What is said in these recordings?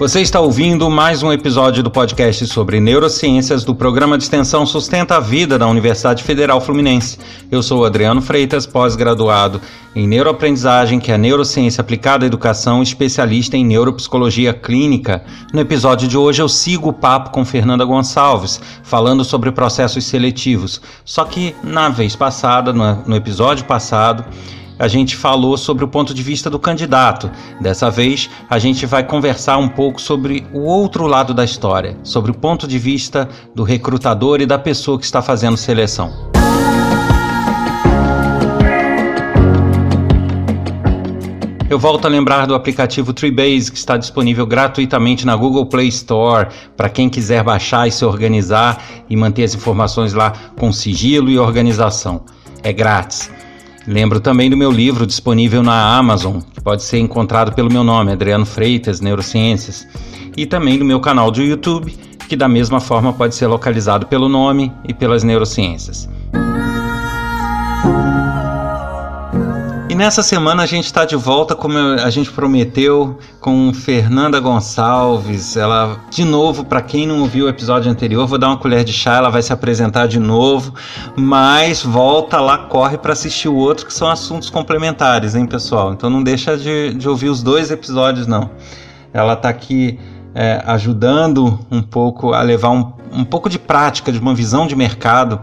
Você está ouvindo mais um episódio do podcast sobre neurociências do programa de extensão Sustenta a Vida da Universidade Federal Fluminense. Eu sou Adriano Freitas, pós-graduado em neuroaprendizagem, que é neurociência aplicada à educação, especialista em neuropsicologia clínica. No episódio de hoje eu sigo o papo com Fernanda Gonçalves, falando sobre processos seletivos. Só que na vez passada, no episódio passado, a gente falou sobre o ponto de vista do candidato. Dessa vez, a gente vai conversar um pouco sobre o outro lado da história, sobre o ponto de vista do recrutador e da pessoa que está fazendo seleção. Eu volto a lembrar do aplicativo Treebase, que está disponível gratuitamente na Google Play Store, para quem quiser baixar e se organizar e manter as informações lá com sigilo e organização. É grátis. Lembro também do meu livro disponível na Amazon, que pode ser encontrado pelo meu nome, Adriano Freitas, Neurociências, e também do meu canal do YouTube, que da mesma forma pode ser localizado pelo nome e pelas neurociências. Nessa semana a gente está de volta, como a gente prometeu, com Fernanda Gonçalves. Ela, de novo, para quem não ouviu o episódio anterior, vou dar uma colher de chá, ela vai se apresentar de novo, mas volta lá, corre para assistir o outro, que são assuntos complementares, hein, pessoal? Então não deixa de, de ouvir os dois episódios, não. Ela está aqui é, ajudando um pouco a levar um, um pouco de prática, de uma visão de mercado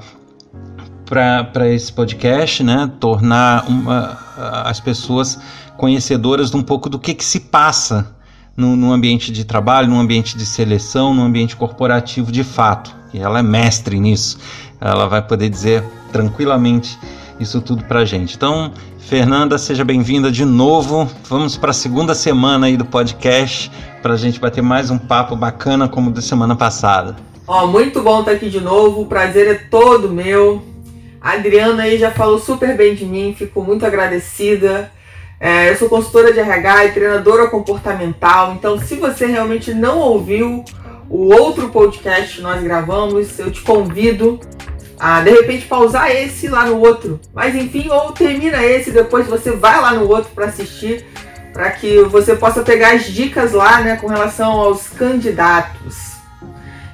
para esse podcast, né? Tornar uma, as pessoas conhecedoras de um pouco do que, que se passa no, no, ambiente de trabalho, no ambiente de seleção, no ambiente corporativo de fato. E ela é mestre nisso. Ela vai poder dizer tranquilamente isso tudo para gente. Então, Fernanda, seja bem-vinda de novo. Vamos para a segunda semana aí do podcast para a gente bater mais um papo bacana como da semana passada. Oh, muito bom estar aqui de novo. O prazer é todo meu. A Adriana aí já falou super bem de mim, fico muito agradecida. É, eu sou consultora de RH e treinadora comportamental, então se você realmente não ouviu o outro podcast que nós gravamos, eu te convido a de repente pausar esse lá no outro. Mas enfim, ou termina esse, depois você vai lá no outro para assistir, para que você possa pegar as dicas lá, né, com relação aos candidatos.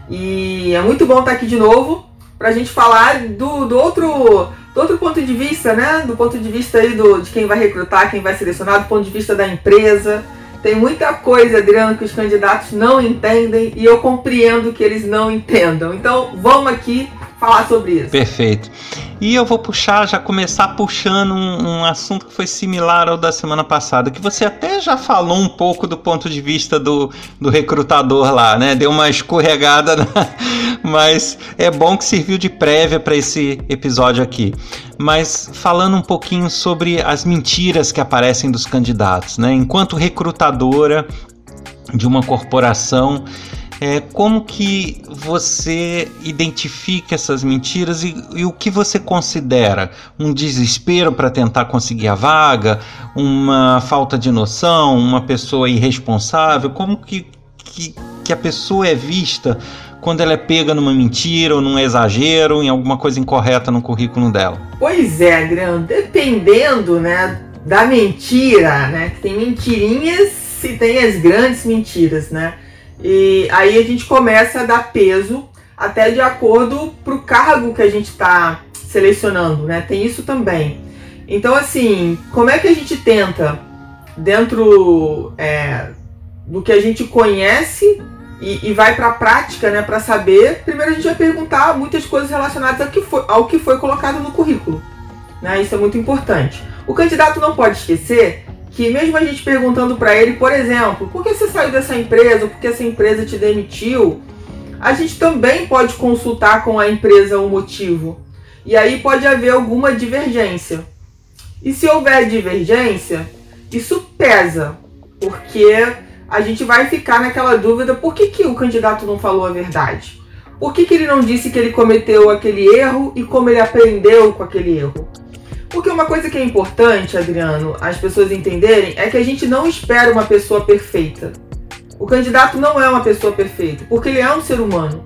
E é muito bom estar aqui de novo para a gente falar do, do, outro, do outro ponto de vista, né? Do ponto de vista aí do, de quem vai recrutar, quem vai selecionar, do ponto de vista da empresa. Tem muita coisa, Adriano, que os candidatos não entendem e eu compreendo que eles não entendam. Então, vamos aqui falar sobre isso. Perfeito. E eu vou puxar, já começar puxando um, um, assunto que foi similar ao da semana passada, que você até já falou um pouco do ponto de vista do, do recrutador lá, né? Deu uma escorregada, na... mas é bom que serviu de prévia para esse episódio aqui. Mas falando um pouquinho sobre as mentiras que aparecem dos candidatos, né? Enquanto recrutadora de uma corporação, é, como que você identifica essas mentiras e, e o que você considera um desespero para tentar conseguir a vaga, uma falta de noção, uma pessoa irresponsável? Como que, que, que a pessoa é vista quando ela é pega numa mentira ou num exagero, em alguma coisa incorreta no currículo dela? Pois é, Adriano, dependendo né, da mentira, né? Tem mentirinhas e tem as grandes mentiras, né? E aí a gente começa a dar peso até de acordo para o cargo que a gente está selecionando, né? Tem isso também. Então, assim, como é que a gente tenta, dentro é, do que a gente conhece e, e vai para a prática, né, para saber, primeiro a gente vai perguntar muitas coisas relacionadas ao que foi, ao que foi colocado no currículo. Né? Isso é muito importante. O candidato não pode esquecer que mesmo a gente perguntando para ele, por exemplo, por que você saiu dessa empresa, por que essa empresa te demitiu, a gente também pode consultar com a empresa o motivo. E aí pode haver alguma divergência. E se houver divergência, isso pesa, porque a gente vai ficar naquela dúvida por que, que o candidato não falou a verdade? Por que, que ele não disse que ele cometeu aquele erro e como ele aprendeu com aquele erro? Porque uma coisa que é importante, Adriano, as pessoas entenderem é que a gente não espera uma pessoa perfeita. O candidato não é uma pessoa perfeita, porque ele é um ser humano.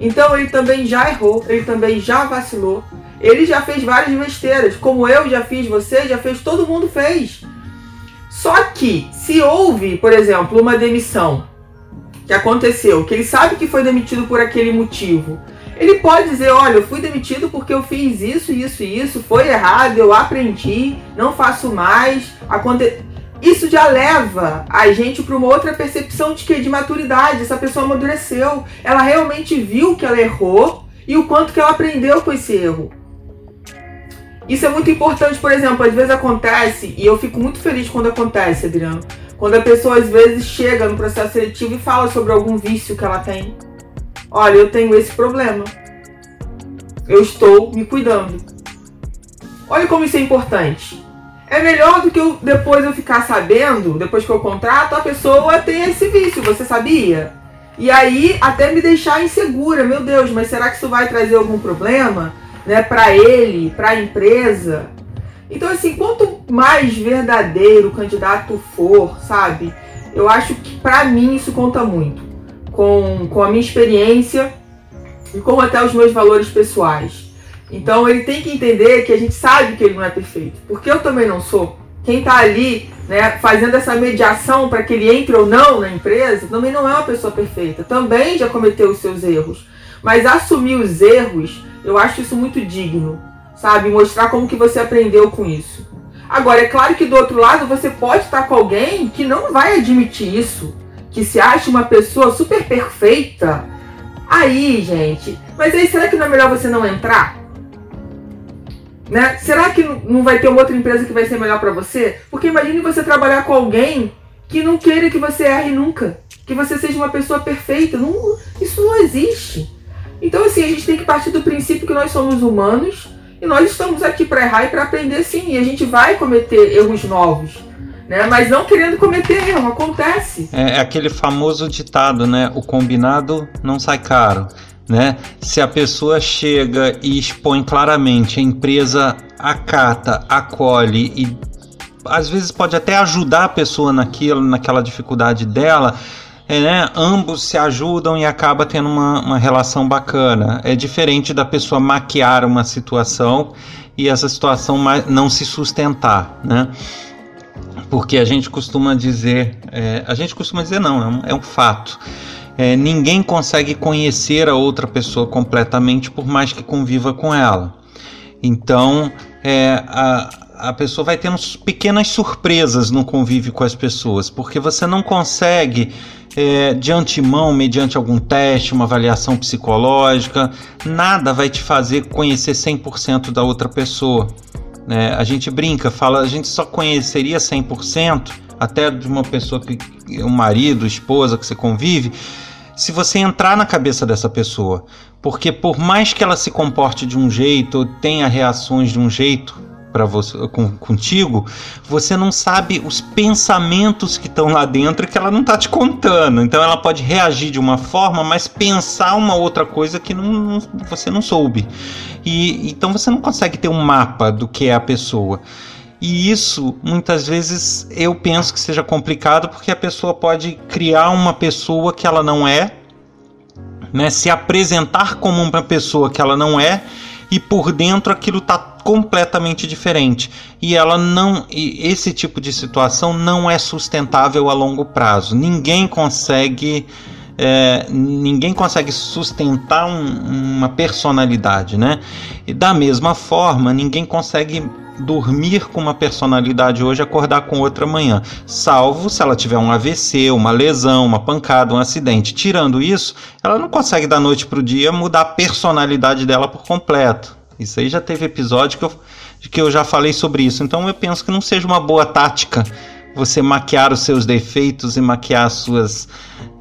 Então ele também já errou, ele também já vacilou, Ele já fez várias besteiras, como eu já fiz, você já fez, todo mundo fez. Só que, se houve, por exemplo, uma demissão que aconteceu, que ele sabe que foi demitido por aquele motivo, ele pode dizer: Olha, eu fui demitido porque eu fiz isso, isso e isso, foi errado, eu aprendi, não faço mais. Aconte... Isso já leva a gente para uma outra percepção de que de maturidade. Essa pessoa amadureceu, ela realmente viu que ela errou e o quanto que ela aprendeu com esse erro. Isso é muito importante, por exemplo, às vezes acontece, e eu fico muito feliz quando acontece, Adriano, quando a pessoa às vezes chega no processo seletivo e fala sobre algum vício que ela tem. Olha, eu tenho esse problema. Eu estou me cuidando. Olha como isso é importante. É melhor do que eu, depois eu ficar sabendo, depois que eu contrato, a pessoa tem esse vício, você sabia? E aí até me deixar insegura, meu Deus, mas será que isso vai trazer algum problema? Né, para ele, para a empresa. Então, assim, quanto mais verdadeiro o candidato for, sabe? Eu acho que para mim isso conta muito. Com, com a minha experiência e com até os meus valores pessoais. Então ele tem que entender que a gente sabe que ele não é perfeito. Porque eu também não sou. Quem está ali né, fazendo essa mediação para que ele entre ou não na empresa também não é uma pessoa perfeita. Também já cometeu os seus erros. Mas assumir os erros eu acho isso muito digno, sabe? Mostrar como que você aprendeu com isso. Agora, é claro que do outro lado você pode estar com alguém que não vai admitir isso, que se acha uma pessoa super perfeita. Aí, gente, mas aí será que não é melhor você não entrar? Né? Será que não vai ter uma outra empresa que vai ser melhor para você? Porque imagine você trabalhar com alguém que não queira que você erre nunca, que você seja uma pessoa perfeita. Não, isso não existe. Então, assim, a gente tem que partir do princípio que nós somos humanos e nós estamos aqui para errar e para aprender sim. E a gente vai cometer erros novos. Né? Mas não querendo cometer erro, acontece. É, é aquele famoso ditado, né? O combinado não sai caro. Né? Se a pessoa chega e expõe claramente, a empresa acata, acolhe e às vezes pode até ajudar a pessoa naquilo, naquela dificuldade dela, é, né, ambos se ajudam e acaba tendo uma, uma relação bacana. É diferente da pessoa maquiar uma situação e essa situação não se sustentar, né? Porque a gente costuma dizer, é, a gente costuma dizer não, é um, é um fato. É, ninguém consegue conhecer a outra pessoa completamente por mais que conviva com ela. Então, é, a, a pessoa vai tendo pequenas surpresas no convívio com as pessoas, porque você não consegue é, de antemão, mediante algum teste, uma avaliação psicológica, nada vai te fazer conhecer 100% da outra pessoa. Né? A gente brinca, fala, a gente só conheceria 100% até de uma pessoa que um marido, esposa que você convive, se você entrar na cabeça dessa pessoa. Porque por mais que ela se comporte de um jeito, tenha reações de um jeito, para você com, contigo, você não sabe os pensamentos que estão lá dentro que ela não está te contando. Então ela pode reagir de uma forma, mas pensar uma outra coisa que não, não, você não soube. E então você não consegue ter um mapa do que é a pessoa. E isso muitas vezes eu penso que seja complicado porque a pessoa pode criar uma pessoa que ela não é, né, se apresentar como uma pessoa que ela não é e por dentro aquilo está completamente diferente. E ela não, e esse tipo de situação não é sustentável a longo prazo. Ninguém consegue é, ninguém consegue sustentar um, uma personalidade, né? E da mesma forma, ninguém consegue dormir com uma personalidade hoje acordar com outra amanhã, salvo se ela tiver um AVC, uma lesão, uma pancada, um acidente. Tirando isso, ela não consegue da noite para o dia mudar a personalidade dela por completo. Isso aí já teve episódio que eu, que eu já falei sobre isso. Então eu penso que não seja uma boa tática você maquiar os seus defeitos e maquiar as suas.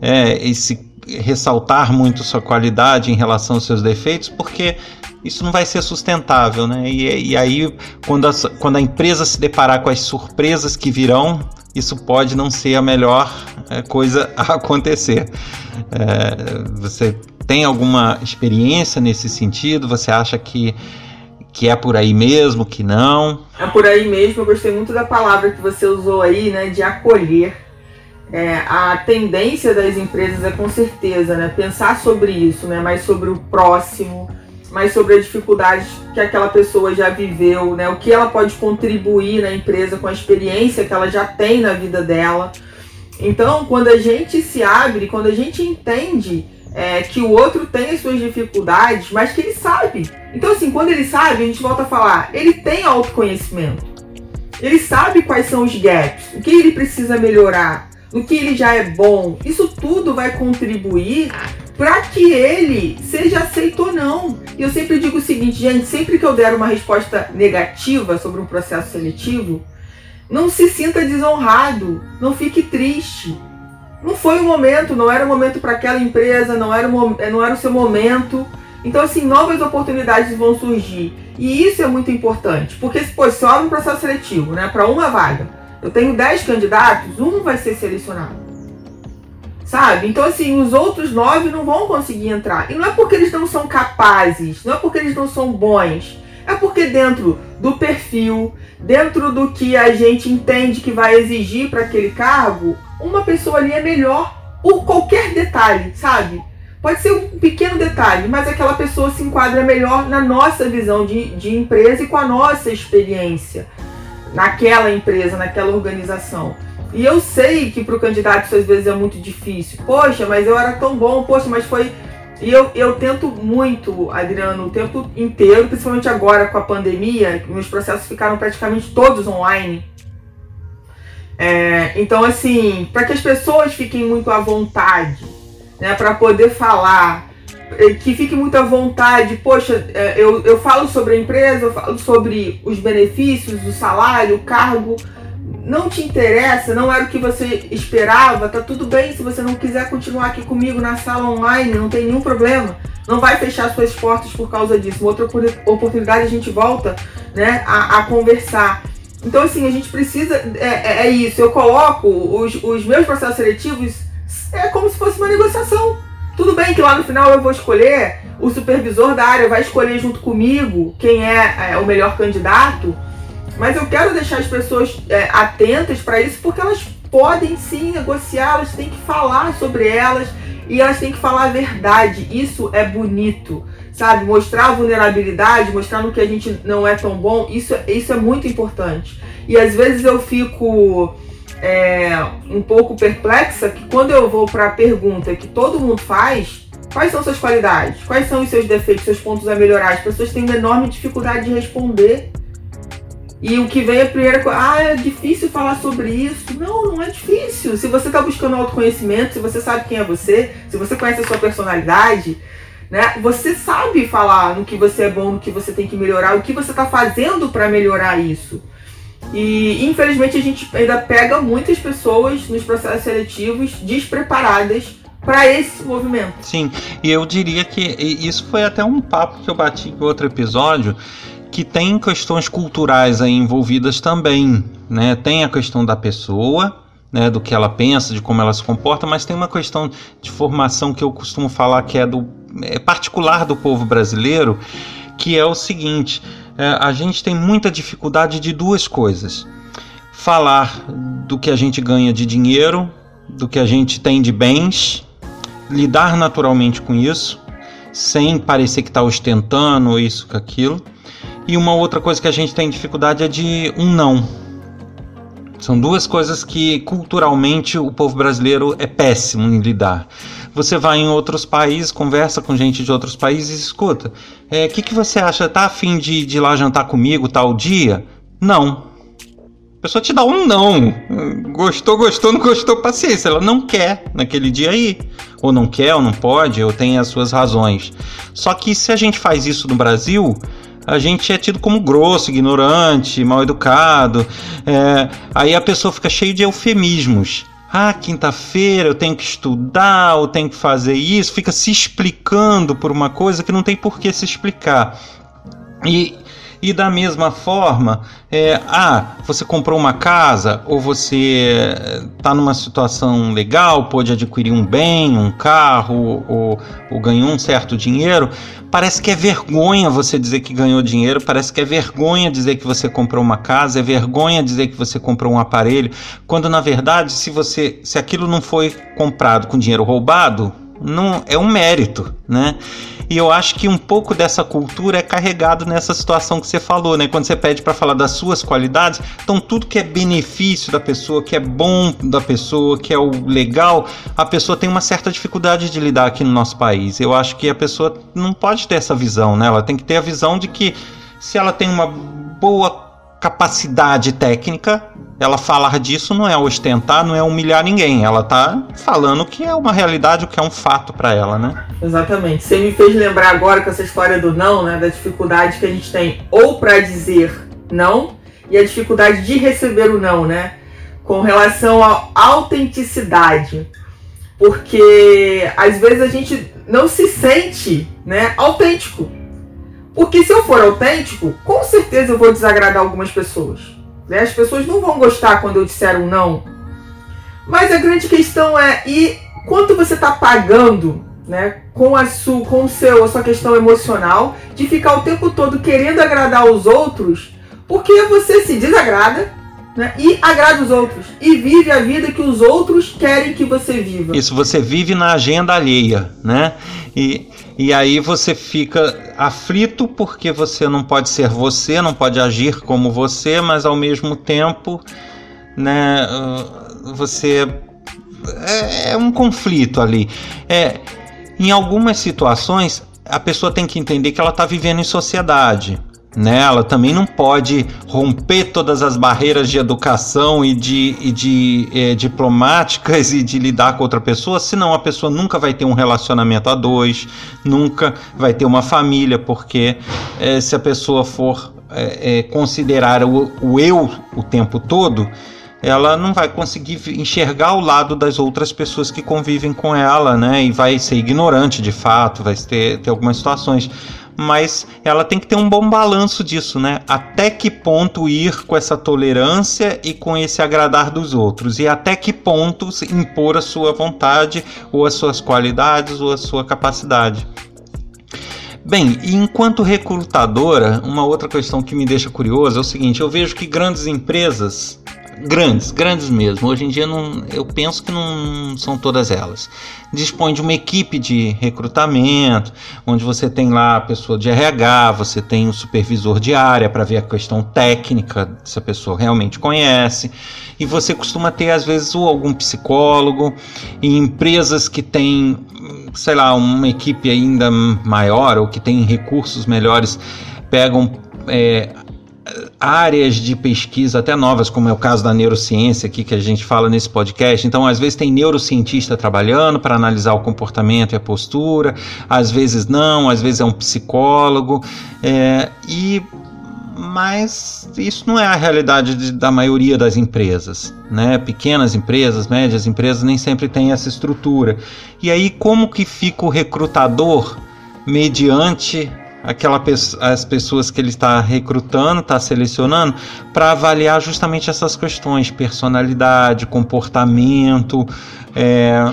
É, esse, ressaltar muito sua qualidade em relação aos seus defeitos, porque isso não vai ser sustentável, né? E, e aí, quando a, quando a empresa se deparar com as surpresas que virão, isso pode não ser a melhor é, coisa a acontecer. É, você tem alguma experiência nesse sentido? Você acha que, que é por aí mesmo, que não? É por aí mesmo. Eu gostei muito da palavra que você usou aí, né, de acolher. É, a tendência das empresas é com certeza, né, pensar sobre isso, né, mais sobre o próximo, mas sobre as dificuldades que aquela pessoa já viveu, né? O que ela pode contribuir na empresa com a experiência que ela já tem na vida dela. Então, quando a gente se abre, quando a gente entende é, que o outro tem as suas dificuldades, mas que ele sabe. Então, assim, quando ele sabe, a gente volta a falar, ele tem autoconhecimento. Ele sabe quais são os gaps, o que ele precisa melhorar, o que ele já é bom. Isso tudo vai contribuir para que ele seja aceito ou não. E eu sempre digo o seguinte, gente, sempre que eu der uma resposta negativa sobre um processo seletivo, não se sinta desonrado, não fique triste. Não foi o momento, não era o momento para aquela empresa, não era, o, não era o seu momento. Então, assim, novas oportunidades vão surgir. E isso é muito importante, porque pô, se eu abro um processo seletivo né, para uma vaga, eu tenho 10 candidatos, um vai ser selecionado. Sabe? Então, assim, os outros nove não vão conseguir entrar. E não é porque eles não são capazes, não é porque eles não são bons. É porque dentro do perfil, dentro do que a gente entende que vai exigir para aquele cargo, uma pessoa ali é melhor por qualquer detalhe, sabe? Pode ser um pequeno detalhe, mas aquela pessoa se enquadra melhor na nossa visão de, de empresa e com a nossa experiência naquela empresa, naquela organização. E eu sei que para o candidato isso às vezes é muito difícil. Poxa, mas eu era tão bom, poxa, mas foi. E eu, eu tento muito, Adriano, o tempo inteiro, principalmente agora com a pandemia, meus processos ficaram praticamente todos online. É, então, assim, para que as pessoas fiquem muito à vontade, né, para poder falar, que fique muito à vontade, poxa, é, eu, eu falo sobre a empresa, eu falo sobre os benefícios, o salário, o cargo, não te interessa, não era o que você esperava, tá tudo bem se você não quiser continuar aqui comigo na sala online, não tem nenhum problema. Não vai fechar suas portas por causa disso. Uma outra oportunidade a gente volta né, a, a conversar. Então, assim, a gente precisa. É, é, é, isso. Eu coloco os, os meus processos seletivos é como se fosse uma negociação. Tudo bem que lá no final eu vou escolher, o supervisor da área vai escolher junto comigo quem é, é o melhor candidato mas eu quero deixar as pessoas é, atentas para isso porque elas podem sim negociar, elas têm que falar sobre elas e elas têm que falar a verdade. Isso é bonito, sabe? Mostrar a vulnerabilidade, mostrar no que a gente não é tão bom, isso, isso é muito importante. E às vezes eu fico é, um pouco perplexa que quando eu vou para a pergunta que todo mundo faz, quais são suas qualidades? Quais são os seus defeitos, seus pontos a melhorar? As pessoas têm uma enorme dificuldade de responder. E o que vem é a primeira coisa, ah, é difícil falar sobre isso. Não, não é difícil. Se você está buscando autoconhecimento, se você sabe quem é você, se você conhece a sua personalidade, né? Você sabe falar no que você é bom, no que você tem que melhorar, o que você está fazendo para melhorar isso. E infelizmente a gente ainda pega muitas pessoas nos processos seletivos despreparadas para esse movimento. Sim, e eu diria que isso foi até um papo que eu bati em outro episódio que tem questões culturais aí envolvidas também, né? Tem a questão da pessoa, né, do que ela pensa, de como ela se comporta, mas tem uma questão de formação que eu costumo falar que é do particular do povo brasileiro, que é o seguinte: é, a gente tem muita dificuldade de duas coisas: falar do que a gente ganha de dinheiro, do que a gente tem de bens, lidar naturalmente com isso, sem parecer que está ostentando isso, com aquilo e uma outra coisa que a gente tem dificuldade é de um não. São duas coisas que culturalmente o povo brasileiro é péssimo em lidar. Você vai em outros países, conversa com gente de outros países escuta. O é, que, que você acha? Tá afim de, de ir lá jantar comigo tal dia? Não. A pessoa te dá um não. Gostou, gostou, não gostou, paciência. Ela não quer naquele dia aí. Ou não quer, ou não pode, ou tem as suas razões. Só que se a gente faz isso no Brasil, a gente é tido como grosso, ignorante, mal educado. É, aí a pessoa fica cheia de eufemismos. Ah, quinta-feira eu tenho que estudar, eu tenho que fazer isso, fica se explicando por uma coisa que não tem por que se explicar. E e da mesma forma, é, ah, você comprou uma casa ou você está numa situação legal, pode adquirir um bem, um carro ou, ou ganhou um certo dinheiro, parece que é vergonha você dizer que ganhou dinheiro, parece que é vergonha dizer que você comprou uma casa, é vergonha dizer que você comprou um aparelho, quando na verdade, se você, se aquilo não foi comprado com dinheiro roubado, não é um mérito, né? E eu acho que um pouco dessa cultura é carregado nessa situação que você falou, né? Quando você pede para falar das suas qualidades, então tudo que é benefício da pessoa, que é bom da pessoa, que é o legal, a pessoa tem uma certa dificuldade de lidar aqui no nosso país. Eu acho que a pessoa não pode ter essa visão, né? Ela tem que ter a visão de que se ela tem uma boa capacidade técnica, ela falar disso não é ostentar, não é humilhar ninguém. Ela tá falando que é uma realidade, o que é um fato para ela, né? Exatamente. Você me fez lembrar agora com essa história do não, né, da dificuldade que a gente tem ou para dizer não e a dificuldade de receber o não, né? Com relação à autenticidade. Porque às vezes a gente não se sente, né, autêntico. Porque se eu for autêntico, com certeza eu vou desagradar algumas pessoas. Né? As pessoas não vão gostar quando eu disser um não. Mas a grande questão é, e quanto você está pagando né, com, a sua, com o seu, a sua questão emocional de ficar o tempo todo querendo agradar os outros, porque você se desagrada né, e agrada os outros e vive a vida que os outros querem que você viva. Isso, você vive na agenda alheia, né? E, e aí você fica aflito porque você não pode ser você, não pode agir como você, mas ao mesmo tempo, né, uh, você é, é um conflito ali. É, em algumas situações, a pessoa tem que entender que ela está vivendo em sociedade né? Ela também não pode romper todas as barreiras de educação e de, e de é, diplomáticas e de lidar com outra pessoa, senão a pessoa nunca vai ter um relacionamento a dois, nunca vai ter uma família, porque é, se a pessoa for é, considerar o, o eu o tempo todo, ela não vai conseguir enxergar o lado das outras pessoas que convivem com ela, né? E vai ser ignorante de fato, vai ter, ter algumas situações mas ela tem que ter um bom balanço disso, né? Até que ponto ir com essa tolerância e com esse agradar dos outros, e até que ponto impor a sua vontade, ou as suas qualidades, ou a sua capacidade. Bem, enquanto recrutadora, uma outra questão que me deixa curiosa é o seguinte: eu vejo que grandes empresas grandes, grandes mesmo. Hoje em dia não, eu penso que não são todas elas. Dispõe de uma equipe de recrutamento, onde você tem lá a pessoa de RH, você tem o supervisor de área para ver a questão técnica, se a pessoa realmente conhece, e você costuma ter às vezes algum psicólogo, em empresas que têm, sei lá, uma equipe ainda maior ou que tem recursos melhores, pegam é, áreas de pesquisa até novas, como é o caso da neurociência aqui que a gente fala nesse podcast. Então, às vezes tem neurocientista trabalhando para analisar o comportamento e a postura, às vezes não, às vezes é um psicólogo. É, e mas isso não é a realidade de, da maioria das empresas, né? Pequenas empresas, médias empresas nem sempre têm essa estrutura. E aí como que fica o recrutador mediante aquela as pessoas que ele está recrutando, está selecionando, para avaliar justamente essas questões: personalidade, comportamento, é,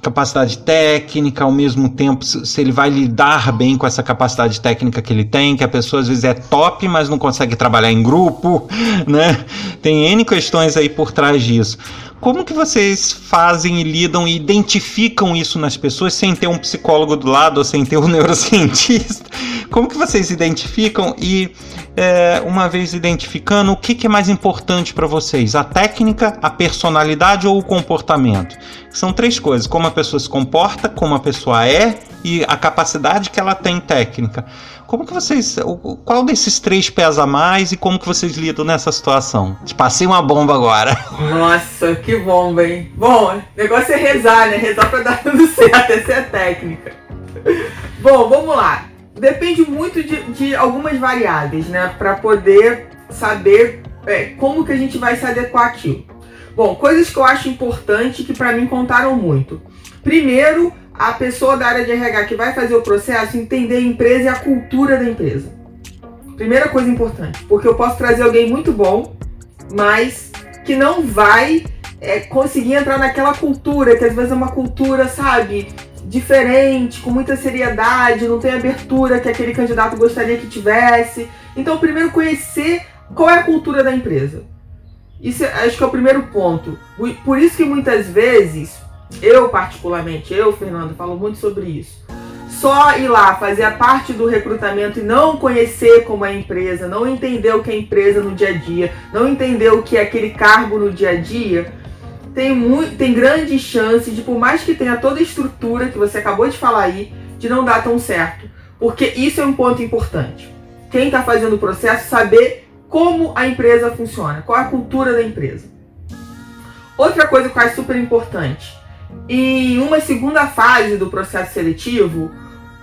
capacidade técnica, ao mesmo tempo se ele vai lidar bem com essa capacidade técnica que ele tem, que a pessoa às vezes é top, mas não consegue trabalhar em grupo, né? Tem N questões aí por trás disso. Como que vocês fazem e lidam e identificam isso nas pessoas sem ter um psicólogo do lado ou sem ter um neurocientista? Como que vocês identificam e, é, uma vez identificando, o que, que é mais importante para vocês? A técnica, a personalidade ou o comportamento? São três coisas: como a pessoa se comporta, como a pessoa é e a capacidade que ela tem técnica. Como que vocês. Qual desses três pesa mais e como que vocês lidam nessa situação? Te passei uma bomba agora. Nossa, que bomba, hein? Bom, o negócio é rezar, né? Rezar pra dar tudo certo, essa é a técnica. Bom, vamos lá. Depende muito de, de algumas variáveis, né? Pra poder saber é, como que a gente vai se adequar aquilo. Bom, coisas que eu acho importante que para mim contaram muito. Primeiro, a pessoa da área de RH que vai fazer o processo entender a empresa e a cultura da empresa. Primeira coisa importante, porque eu posso trazer alguém muito bom, mas que não vai é, conseguir entrar naquela cultura, que às vezes é uma cultura, sabe, diferente, com muita seriedade, não tem abertura que aquele candidato gostaria que tivesse. Então, primeiro conhecer qual é a cultura da empresa. Isso acho que é o primeiro ponto. Por isso que muitas vezes eu particularmente, eu, Fernando, falo muito sobre isso. Só ir lá fazer a parte do recrutamento e não conhecer como é a empresa, não entender o que é a empresa no dia a dia, não entender o que é aquele cargo no dia a dia, tem, muito, tem grande chance de, por mais que tenha toda a estrutura que você acabou de falar aí, de não dar tão certo. Porque isso é um ponto importante. Quem está fazendo o processo saber como a empresa funciona, qual é a cultura da empresa. Outra coisa que eu acho super importante, em uma segunda fase do processo seletivo,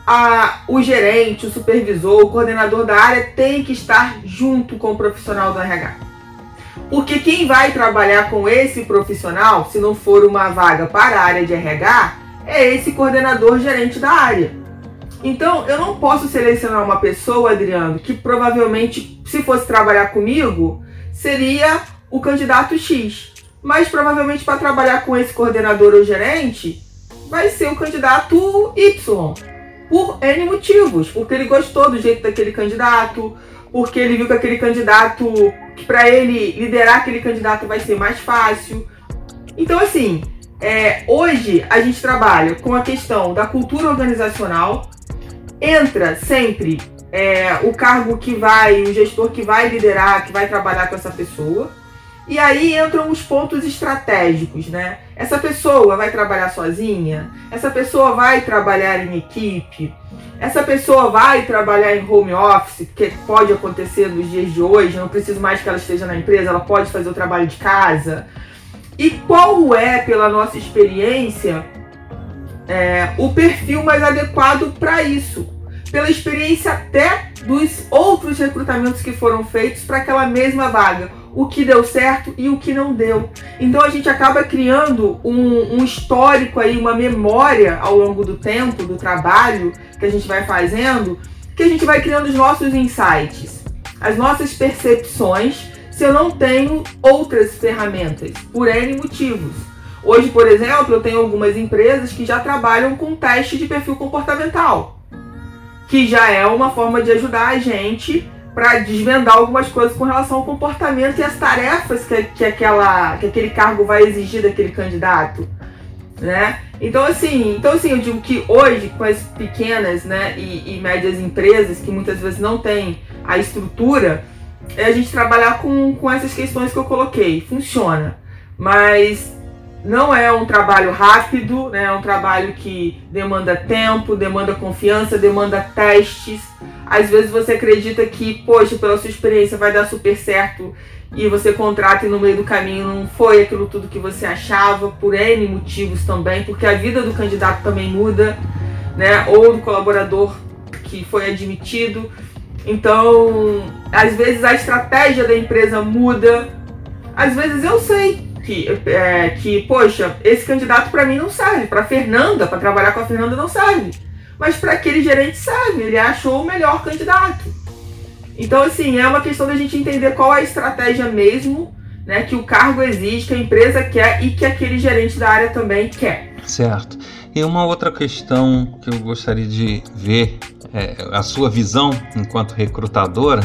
a, o gerente, o supervisor, o coordenador da área tem que estar junto com o profissional do RH. Porque quem vai trabalhar com esse profissional, se não for uma vaga para a área de RH, é esse coordenador gerente da área. Então, eu não posso selecionar uma pessoa, Adriano, que provavelmente, se fosse trabalhar comigo, seria o candidato X. Mas provavelmente para trabalhar com esse coordenador ou gerente, vai ser o candidato Y. Por N motivos. Porque ele gostou do jeito daquele candidato, porque ele viu que aquele candidato, para ele liderar aquele candidato vai ser mais fácil. Então, assim, é, hoje a gente trabalha com a questão da cultura organizacional, entra sempre é, o cargo que vai, o gestor que vai liderar, que vai trabalhar com essa pessoa. E aí entram os pontos estratégicos, né? Essa pessoa vai trabalhar sozinha? Essa pessoa vai trabalhar em equipe? Essa pessoa vai trabalhar em home office, que pode acontecer nos dias de hoje, não preciso mais que ela esteja na empresa, ela pode fazer o trabalho de casa. E qual é, pela nossa experiência, é, o perfil mais adequado para isso? Pela experiência até dos outros recrutamentos que foram feitos para aquela mesma vaga o que deu certo e o que não deu. Então a gente acaba criando um, um, histórico aí, uma memória ao longo do tempo, do trabalho que a gente vai fazendo, que a gente vai criando os nossos insights, as nossas percepções, se eu não tenho outras ferramentas, por N motivos. Hoje, por exemplo, eu tenho algumas empresas que já trabalham com teste de perfil comportamental, que já é uma forma de ajudar a gente para desvendar algumas coisas com relação ao comportamento e as tarefas que, que, aquela, que aquele cargo vai exigir daquele candidato. Né? Então assim, então assim, eu digo que hoje com as pequenas né, e, e médias empresas que muitas vezes não têm a estrutura, é a gente trabalhar com, com essas questões que eu coloquei. Funciona. Mas não é um trabalho rápido, né? é um trabalho que demanda tempo, demanda confiança, demanda testes. Às vezes você acredita que, poxa, pela sua experiência vai dar super certo e você contrata e no meio do caminho não foi aquilo tudo que você achava, por N motivos também, porque a vida do candidato também muda, né? Ou do colaborador que foi admitido. Então, às vezes a estratégia da empresa muda. Às vezes eu sei que, é, que poxa, esse candidato para mim não serve, para Fernanda, para trabalhar com a Fernanda não serve, mas para aquele gerente serve, ele achou o melhor candidato. Então, assim, é uma questão da gente entender qual é a estratégia mesmo, né, que o cargo exige, que a empresa quer e que aquele gerente da área também quer. Certo. E uma outra questão que eu gostaria de ver, é, a sua visão enquanto recrutadora,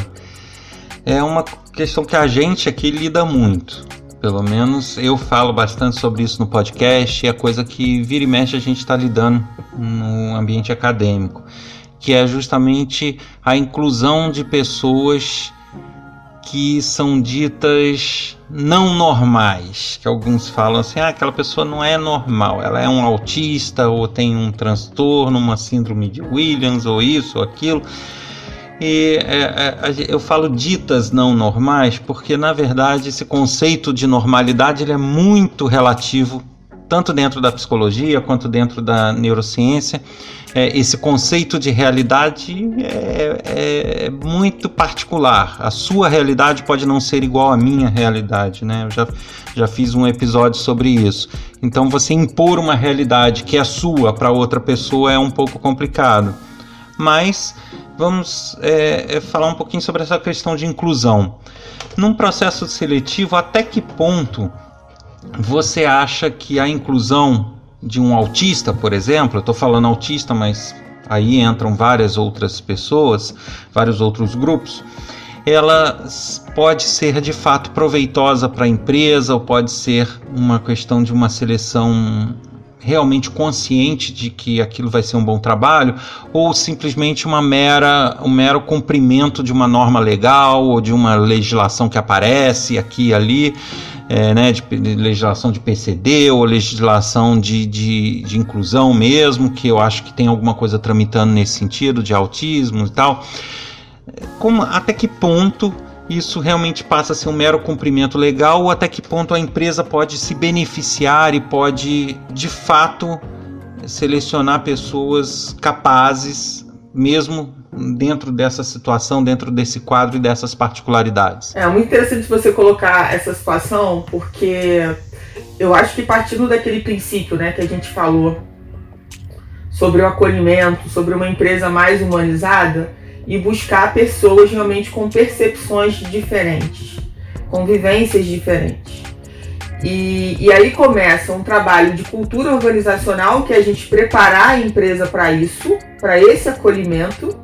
é uma questão que a gente aqui lida muito pelo menos eu falo bastante sobre isso no podcast, é coisa que vira e mexe a gente está lidando no ambiente acadêmico, que é justamente a inclusão de pessoas que são ditas não normais, que alguns falam assim, ah, aquela pessoa não é normal, ela é um autista ou tem um transtorno, uma síndrome de Williams ou isso ou aquilo. E é, é, eu falo ditas não normais porque, na verdade, esse conceito de normalidade ele é muito relativo, tanto dentro da psicologia quanto dentro da neurociência. É, esse conceito de realidade é, é, é, muito particular. A sua realidade pode não ser igual à minha realidade, né? Eu já, já fiz um episódio sobre isso. Então, você impor uma realidade que é sua para outra pessoa é um pouco complicado. Mas vamos é, é, falar um pouquinho sobre essa questão de inclusão. Num processo seletivo, até que ponto você acha que a inclusão de um autista, por exemplo, eu estou falando autista, mas aí entram várias outras pessoas, vários outros grupos, ela pode ser de fato proveitosa para a empresa ou pode ser uma questão de uma seleção realmente consciente de que aquilo vai ser um bom trabalho ou simplesmente uma mera, um mero cumprimento de uma norma legal ou de uma legislação que aparece aqui e ali, é, né, de, de, legislação de PCD ou legislação de, de, de inclusão mesmo, que eu acho que tem alguma coisa tramitando nesse sentido, de autismo e tal. Como, até que ponto isso realmente passa a ser um mero cumprimento legal ou até que ponto a empresa pode se beneficiar e pode de fato selecionar pessoas capazes mesmo dentro dessa situação, dentro desse quadro e dessas particularidades. É muito interessante você colocar essa situação, porque eu acho que partindo daquele princípio, né, que a gente falou sobre o acolhimento, sobre uma empresa mais humanizada, e buscar pessoas realmente com percepções diferentes, com vivências diferentes. E, e aí começa um trabalho de cultura organizacional, que é a gente preparar a empresa para isso, para esse acolhimento,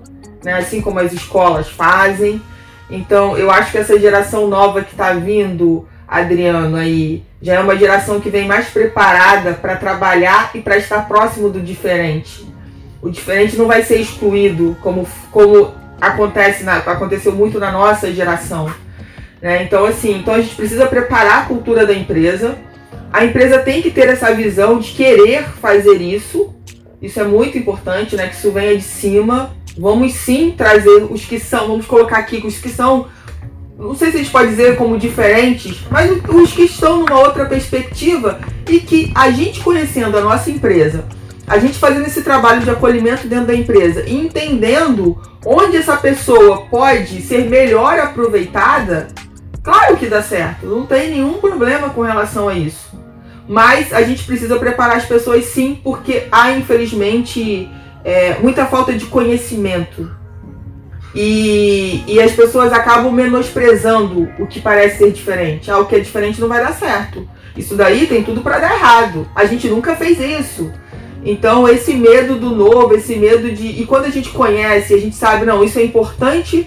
né? assim como as escolas fazem. Então, eu acho que essa geração nova que está vindo, Adriano, aí, já é uma geração que vem mais preparada para trabalhar e para estar próximo do diferente. O diferente não vai ser excluído, como, como acontece na, aconteceu muito na nossa geração. Né? Então, assim, então a gente precisa preparar a cultura da empresa. A empresa tem que ter essa visão de querer fazer isso. Isso é muito importante, né? Que isso venha de cima. Vamos sim trazer os que são, vamos colocar aqui os que são, não sei se a gente pode dizer como diferentes, mas os que estão numa outra perspectiva e que a gente conhecendo a nossa empresa, a gente fazendo esse trabalho de acolhimento dentro da empresa entendendo onde essa pessoa pode ser melhor aproveitada, claro que dá certo, não tem nenhum problema com relação a isso. Mas a gente precisa preparar as pessoas sim, porque há infelizmente é, muita falta de conhecimento. E, e as pessoas acabam menosprezando o que parece ser diferente. Ah, o que é diferente não vai dar certo. Isso daí tem tudo para dar errado. A gente nunca fez isso. Então, esse medo do novo, esse medo de. E quando a gente conhece, a gente sabe, não, isso é importante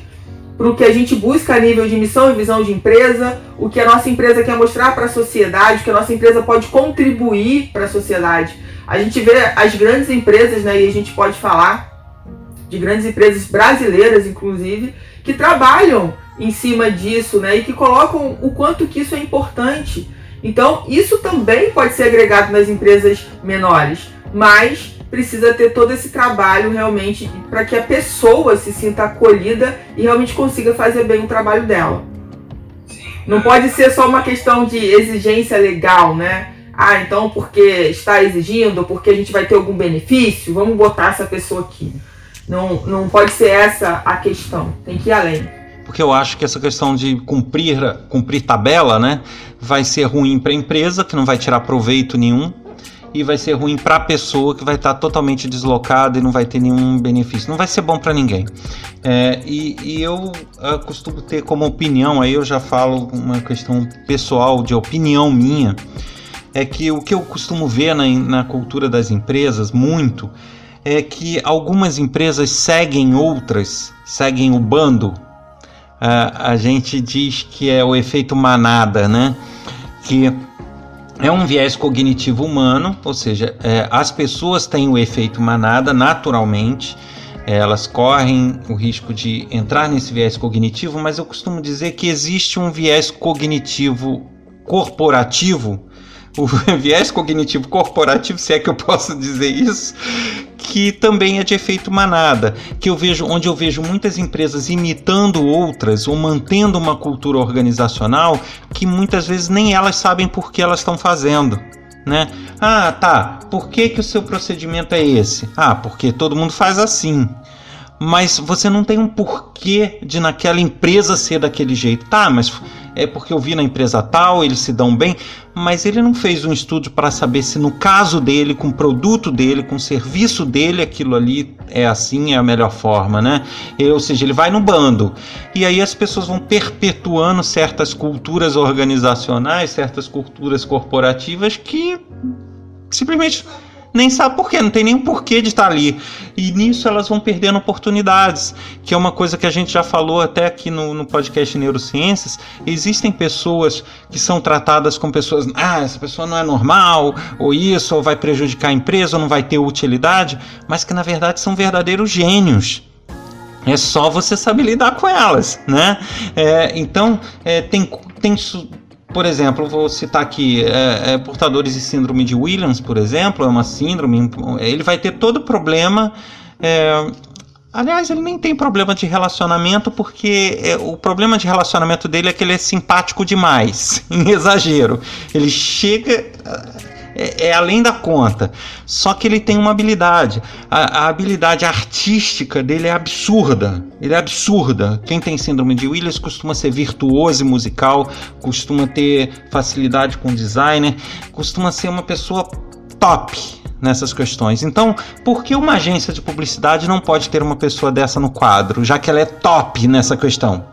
para o que a gente busca a nível de missão e visão de empresa, o que a nossa empresa quer mostrar para a sociedade, o que a nossa empresa pode contribuir para a sociedade. A gente vê as grandes empresas, né, e a gente pode falar de grandes empresas brasileiras, inclusive, que trabalham em cima disso, né, e que colocam o quanto que isso é importante. Então, isso também pode ser agregado nas empresas menores mas precisa ter todo esse trabalho realmente para que a pessoa se sinta acolhida e realmente consiga fazer bem o trabalho dela. Não pode ser só uma questão de exigência legal, né? Ah, então porque está exigindo, porque a gente vai ter algum benefício, vamos botar essa pessoa aqui. Não, não pode ser essa a questão, tem que ir além. Porque eu acho que essa questão de cumprir, cumprir tabela, né, vai ser ruim para a empresa, que não vai tirar proveito nenhum, e vai ser ruim para a pessoa que vai estar tá totalmente deslocada e não vai ter nenhum benefício. Não vai ser bom para ninguém. É, e, e, eu uh, costumo ter como opinião, aí eu já falo uma questão pessoal de opinião minha, é que o que eu costumo ver na, na cultura das empresas muito é que algumas empresas seguem outras, seguem o bando. Uh, a gente diz que é o efeito manada, né? Que é um viés cognitivo humano, ou seja, é, as pessoas têm o efeito manada naturalmente, é, elas correm o risco de entrar nesse viés cognitivo, mas eu costumo dizer que existe um viés cognitivo corporativo o viés cognitivo corporativo, se é que eu posso dizer isso, que também é de efeito manada, que eu vejo onde eu vejo muitas empresas imitando outras ou mantendo uma cultura organizacional que muitas vezes nem elas sabem por que elas estão fazendo. Né? Ah, tá. Por que, que o seu procedimento é esse? Ah, porque todo mundo faz assim mas você não tem um porquê de naquela empresa ser daquele jeito. Tá, mas é porque eu vi na empresa tal, eles se dão bem, mas ele não fez um estudo para saber se no caso dele, com o produto dele, com o serviço dele, aquilo ali é assim, é a melhor forma, né? Ou seja, ele vai no bando. E aí as pessoas vão perpetuando certas culturas organizacionais, certas culturas corporativas que simplesmente nem sabe por quê, não tem nem porquê de estar ali. E nisso elas vão perdendo oportunidades, que é uma coisa que a gente já falou até aqui no, no podcast Neurociências. Existem pessoas que são tratadas como pessoas, ah, essa pessoa não é normal, ou isso, ou vai prejudicar a empresa, ou não vai ter utilidade, mas que na verdade são verdadeiros gênios. É só você saber lidar com elas, né? É, então, é, tem, tem por exemplo, vou citar aqui, é, é, portadores de síndrome de Williams, por exemplo, é uma síndrome, ele vai ter todo problema. É, aliás, ele nem tem problema de relacionamento, porque é, o problema de relacionamento dele é que ele é simpático demais, em exagero. Ele chega é, é, além da conta. Só que ele tem uma habilidade. A, a, habilidade artística dele é absurda. Ele é absurda. Quem tem síndrome de Williams costuma ser virtuoso e musical, costuma ter facilidade com designer, costuma ser uma pessoa top nessas questões. Então, por que uma agência de publicidade não pode ter uma pessoa dessa no quadro, já que ela é top nessa questão?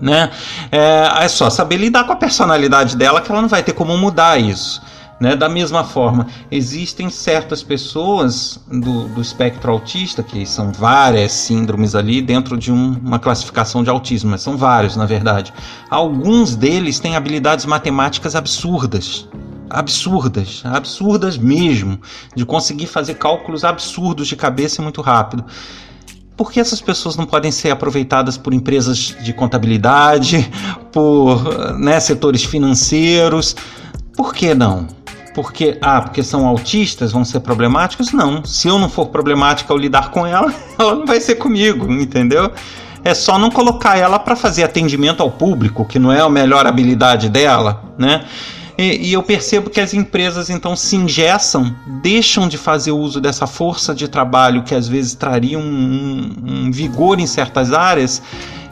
Né? É, é só saber lidar com a personalidade dela que ela não vai ter como mudar isso. Né? Da mesma forma, existem certas pessoas do, do espectro autista, que são várias síndromes ali dentro de um, uma classificação de autismo, mas são vários na verdade. Alguns deles têm habilidades matemáticas absurdas. Absurdas, absurdas mesmo, de conseguir fazer cálculos absurdos de cabeça muito rápido por que essas pessoas não podem ser aproveitadas por empresas de contabilidade, por né, setores financeiros? Por que não? porque ah, porque são autistas, vão ser problemáticos? Não. Se eu não for problemática ao lidar com ela, ela não vai ser comigo, entendeu? É só não colocar ela para fazer atendimento ao público, que não é a melhor habilidade dela, né? E, e, eu percebo que as empresas então se engessam, deixam de fazer uso dessa força de trabalho que às vezes traria um, um, um vigor em certas áreas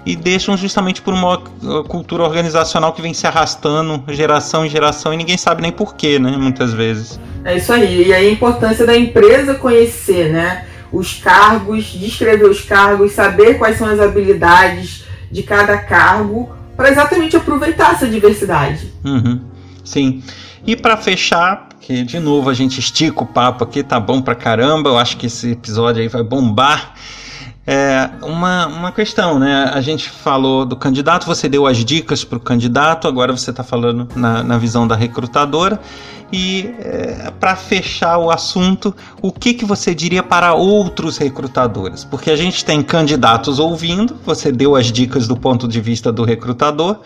e deixam justamente por uma uh, cultura organizacional que vem se arrastando geração em geração e ninguém sabe nem porquê, né? Muitas vezes. É isso aí. E aí a importância da empresa conhecer, né? Os cargos, descrever os cargos, saber quais são as habilidades de cada cargo para exatamente aproveitar essa diversidade. Uhum. Sim. E para fechar, que de novo a gente estica o papo aqui, tá bom pra caramba. Eu acho que esse episódio aí vai bombar. É, uma, uma questão, né? A gente falou do candidato, você deu as dicas para o candidato, agora você está falando na, na visão da recrutadora. E é, para fechar o assunto, o que, que você diria para outros recrutadores? Porque a gente tem candidatos ouvindo, você deu as dicas do ponto de vista do recrutador,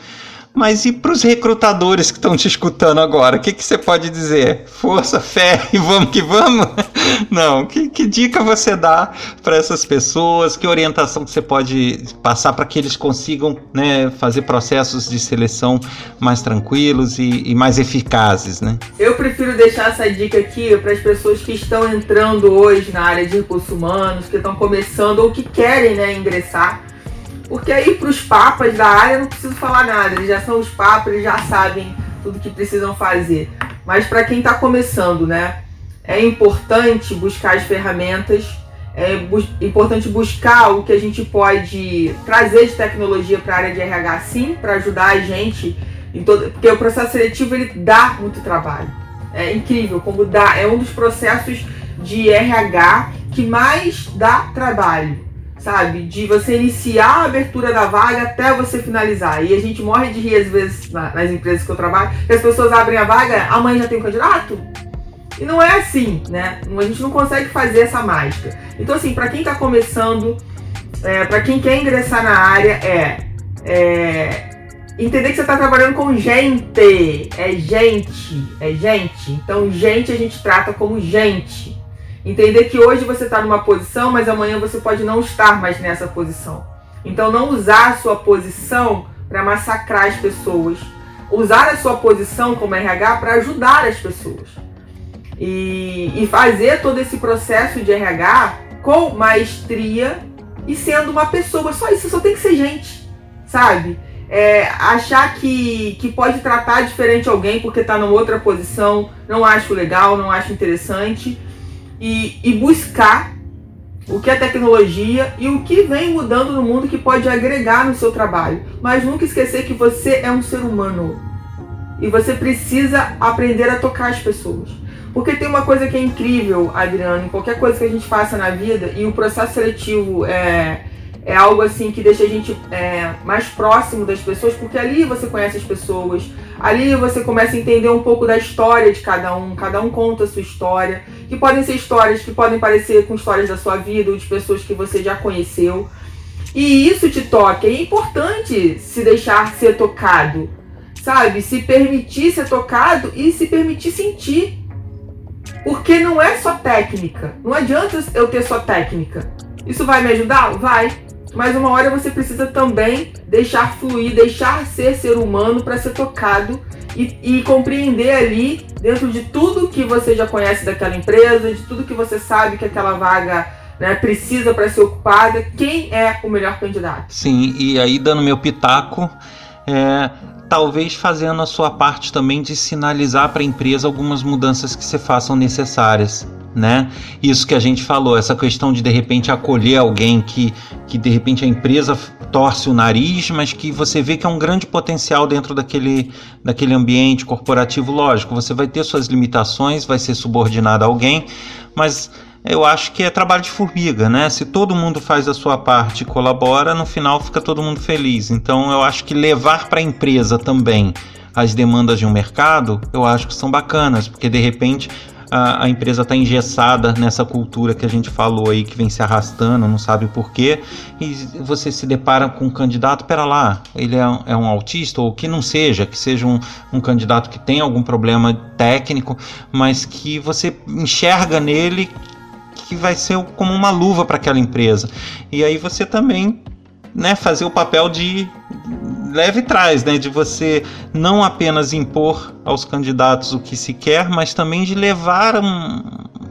mas e para os recrutadores que estão te escutando agora? O que, que você pode dizer? Força, fé e vamos que vamos? Não, que, que dica você dá para essas pessoas? Que orientação que você pode passar para que eles consigam né, fazer processos de seleção mais tranquilos e, e mais eficazes? Né? Eu prefiro deixar essa dica aqui para as pessoas que estão entrando hoje na área de recursos humanos, que estão começando ou que querem né, ingressar porque aí para os papas da área não preciso falar nada, eles já são os papas, eles já sabem tudo que precisam fazer. Mas para quem está começando, né, é importante buscar as ferramentas, é bu importante buscar o que a gente pode trazer de tecnologia para a área de RH, sim, para ajudar a gente em todo, porque o processo seletivo ele dá muito trabalho. É incrível como dá, é um dos processos de RH que mais dá trabalho sabe? De você iniciar a abertura da vaga até você finalizar. E a gente morre de rir às vezes nas empresas que eu trabalho, que as pessoas abrem a vaga, amanhã já tem um candidato. E não é assim, né? A gente não consegue fazer essa mágica. Então, assim, para quem está começando, é, para quem quer ingressar na área, é, é entender que você está trabalhando com gente. É gente, é gente. Então, gente a gente trata como gente. Entender que hoje você está numa posição, mas amanhã você pode não estar mais nessa posição. Então, não usar a sua posição para massacrar as pessoas. Usar a sua posição como RH para ajudar as pessoas. E, e fazer todo esse processo de RH com maestria e sendo uma pessoa. Só isso, só tem que ser gente, sabe? É, achar que, que pode tratar diferente alguém porque está numa outra posição, não acho legal, não acho interessante e, e buscar o que é tecnologia e o que vem mudando no mundo que pode agregar no seu trabalho. Mas nunca esquecer que você é um ser humano e você precisa aprender a tocar as pessoas. Porque tem uma coisa que é incrível, Adriano, em qualquer coisa que a gente faça na vida, e o processo seletivo é, é algo assim que deixa a gente é, mais próximo das pessoas, porque ali você conhece as pessoas, ali você começa a entender um pouco da história de cada um, cada um conta a sua história, que podem ser histórias que podem parecer com histórias da sua vida ou de pessoas que você já conheceu. E isso te toca. É importante se deixar ser tocado, sabe? Se permitir ser tocado e se permitir sentir. Porque não é só técnica. Não adianta eu ter só técnica. Isso vai me ajudar? Vai. Mas uma hora você precisa também deixar fluir, deixar ser ser humano para ser tocado e, e, compreender ali, dentro de tudo que você já conhece daquela empresa, de tudo que você sabe que aquela vaga né, precisa para ser ocupada, quem é o melhor candidato. Sim, e aí dando meu pitaco, é, talvez fazendo a sua parte também de sinalizar para a empresa algumas mudanças que se façam necessárias. Né? Isso que a gente falou, essa questão de de repente acolher alguém que, que de repente a empresa torce o nariz, mas que você vê que é um grande potencial dentro daquele, daquele ambiente corporativo. Lógico, você vai ter suas limitações, vai ser subordinado a alguém, mas eu acho que é trabalho de formiga, né? Se todo mundo faz a sua parte e colabora, no final fica todo mundo feliz. Então eu acho que levar para a empresa também as demandas de um mercado, eu acho que são bacanas, porque de repente a, a empresa está engessada nessa cultura que a gente falou aí, que vem se arrastando, não sabe por quê, e você se depara com um candidato, pera lá, ele é, é um autista, ou que não seja, que seja um, um candidato que tem algum problema técnico, mas que você enxerga nele que vai ser como uma luva para aquela empresa. E aí você também né, fazer o papel de leve traz, né, de você não apenas impor aos candidatos o que se quer, mas também de levar um,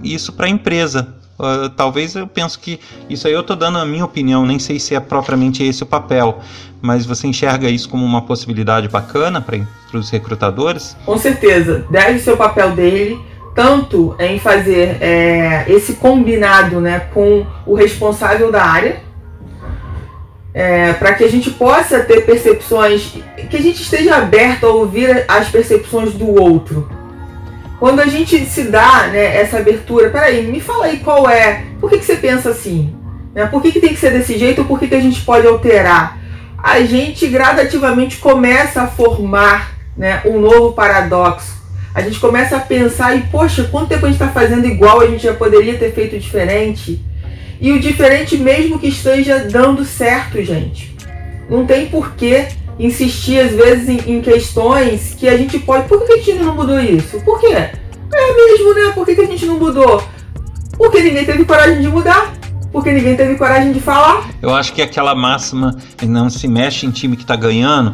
isso para a empresa. Uh, talvez eu penso que isso aí eu estou dando a minha opinião, nem sei se é propriamente esse o papel, mas você enxerga isso como uma possibilidade bacana para os recrutadores? Com certeza, deve ser o papel dele tanto em fazer é, esse combinado né, com o responsável da área, é, para que a gente possa ter percepções, que a gente esteja aberto a ouvir as percepções do outro. Quando a gente se dá né, essa abertura, peraí, me fala aí qual é, por que, que você pensa assim? Né? Por que, que tem que ser desse jeito por que, que a gente pode alterar? A gente gradativamente começa a formar né, um novo paradoxo a gente começa a pensar e, poxa, quanto tempo a gente está fazendo igual, a gente já poderia ter feito diferente. E o diferente mesmo que esteja dando certo, gente. Não tem porquê insistir, às vezes, em, em, questões que a gente pode. Por que a gente não mudou isso? Por quê? É mesmo, né? Por que, que a gente não mudou? Porque ninguém teve coragem de mudar. Porque ninguém teve coragem de falar. Eu acho que aquela máxima não se mexe em time que está ganhando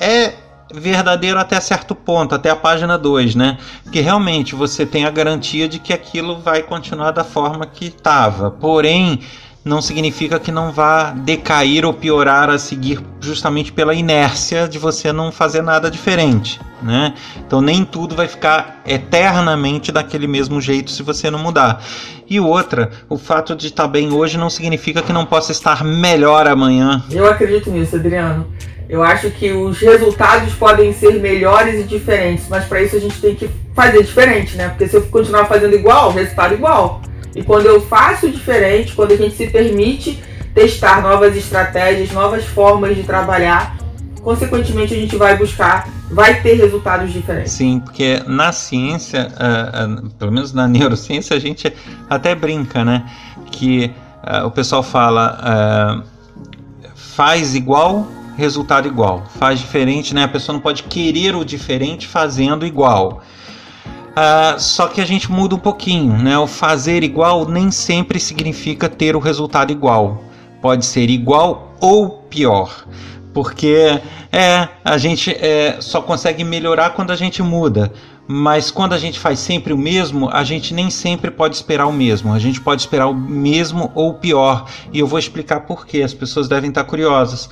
é verdadeiro até certo ponto, até a página 2, né? Porque realmente você tem a garantia de que aquilo vai continuar da forma que estava. Porém, não significa que não vá decair ou piorar a seguir justamente pela inércia de você não fazer nada diferente, né? Então nem tudo vai ficar eternamente daquele mesmo jeito se você não mudar. E outra, o fato de estar bem hoje não significa que não possa estar melhor amanhã. Eu acredito nisso, Adriano. Eu acho que os resultados podem ser melhores e diferentes, mas para isso a gente tem que fazer diferente, né? Porque se eu continuar fazendo igual, o resultado é igual. E quando eu faço diferente, quando a gente se permite testar novas estratégias, novas formas de trabalhar, consequentemente a gente vai buscar, vai ter resultados diferentes. Sim, porque na ciência, uh, uh, pelo menos na neurociência, a gente até brinca, né? Que uh, o pessoal fala faz igual resultado igual. Faz diferente, né? A pessoa não pode querer o diferente fazendo igual. Uh, só que a gente muda um pouquinho, né? O fazer igual nem sempre significa ter o resultado igual. Pode ser igual ou pior. Porque é, a gente é, só consegue melhorar quando a gente muda. Mas quando a gente faz sempre o mesmo, a gente nem sempre pode esperar o mesmo. A gente pode esperar o mesmo ou o pior. E eu vou explicar por quê. As pessoas devem estar curiosas.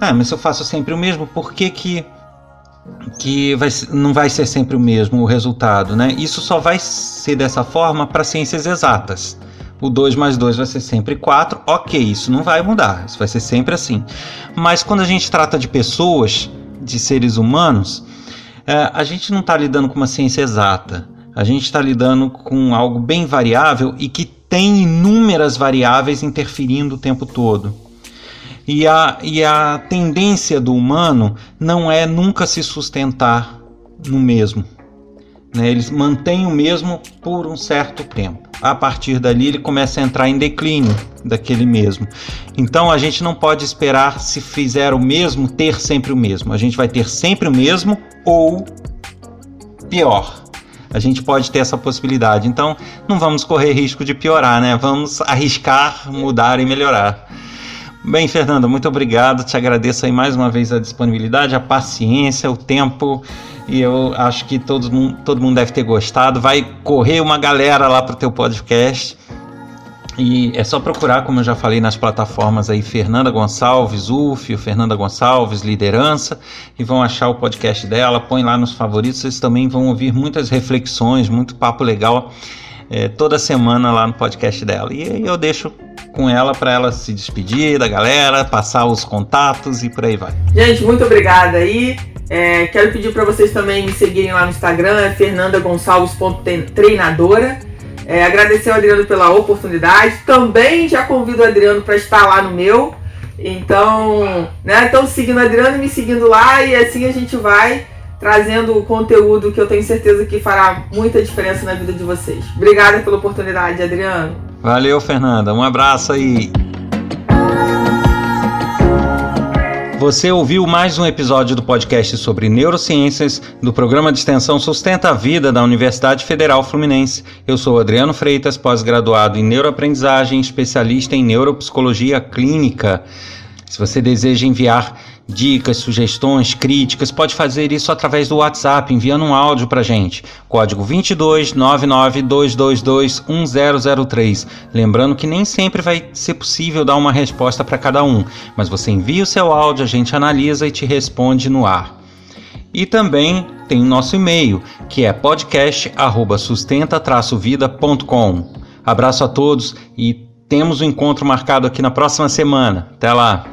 Ah, mas se eu faço sempre o mesmo, por que que, que vai, não vai ser sempre o mesmo o resultado, né? Isso só vai ser dessa forma para ciências exatas. O 2 mais 2 vai ser sempre 4. Ok, isso não vai mudar. Isso vai ser sempre assim. Mas quando a gente trata de pessoas, de seres humanos, é, a gente não está lidando com uma ciência exata. A gente está lidando com algo bem variável e que tem inúmeras variáveis interferindo o tempo todo. E a, e a tendência do humano não é nunca se sustentar no mesmo. Né? Eles mantêm o mesmo por um certo tempo. A partir dali, ele começa a entrar em declínio daquele mesmo. Então, a gente não pode esperar, se fizer o mesmo, ter sempre o mesmo. A gente vai ter sempre o mesmo ou pior. A gente pode ter essa possibilidade. Então, não vamos correr risco de piorar, né? Vamos arriscar, mudar e melhorar. Bem, Fernanda, muito obrigado. Te agradeço aí mais uma vez a disponibilidade, a paciência, o tempo. E eu acho que todo mundo, todo mundo deve ter gostado. Vai correr uma galera lá para o teu podcast. E é só procurar, como eu já falei nas plataformas aí, Fernanda Gonçalves, UF, Fernanda Gonçalves, Liderança, e vão achar o podcast dela, põe lá nos favoritos, vocês também vão ouvir muitas reflexões, muito papo legal é, toda semana lá no podcast dela. E aí eu deixo com ela para ela se despedir da galera, passar os contatos e por aí vai. Gente, muito obrigada aí. É, quero pedir para vocês também me seguirem lá no Instagram, é fernandagonçalves.treinadora. É, agradecer ao Adriano pela oportunidade. Também já convido o Adriano para estar lá no meu. Então, né? Então seguindo o Adriano e me seguindo lá e assim a gente vai trazendo conteúdo que eu tenho certeza que fará muita diferença na vida de vocês. Obrigada pela oportunidade, Adriano. Valeu, Fernanda. Um abraço aí. Você ouviu mais um episódio do podcast sobre neurociências do programa de extensão Sustenta a Vida da Universidade Federal Fluminense. Eu sou Adriano Freitas, pós-graduado em neuroaprendizagem, especialista em neuropsicologia clínica. Se você deseja enviar dicas, sugestões, críticas, pode fazer isso através do WhatsApp, enviando um áudio para gente. Código 22 99222 1003. Lembrando que nem sempre vai ser possível dar uma resposta para cada um, mas você envia o seu áudio, a gente analisa e te responde no ar. E também tem o nosso e-mail, que é podcast@sustenta-vida.com. Abraço a todos e temos um encontro marcado aqui na próxima semana. Até lá.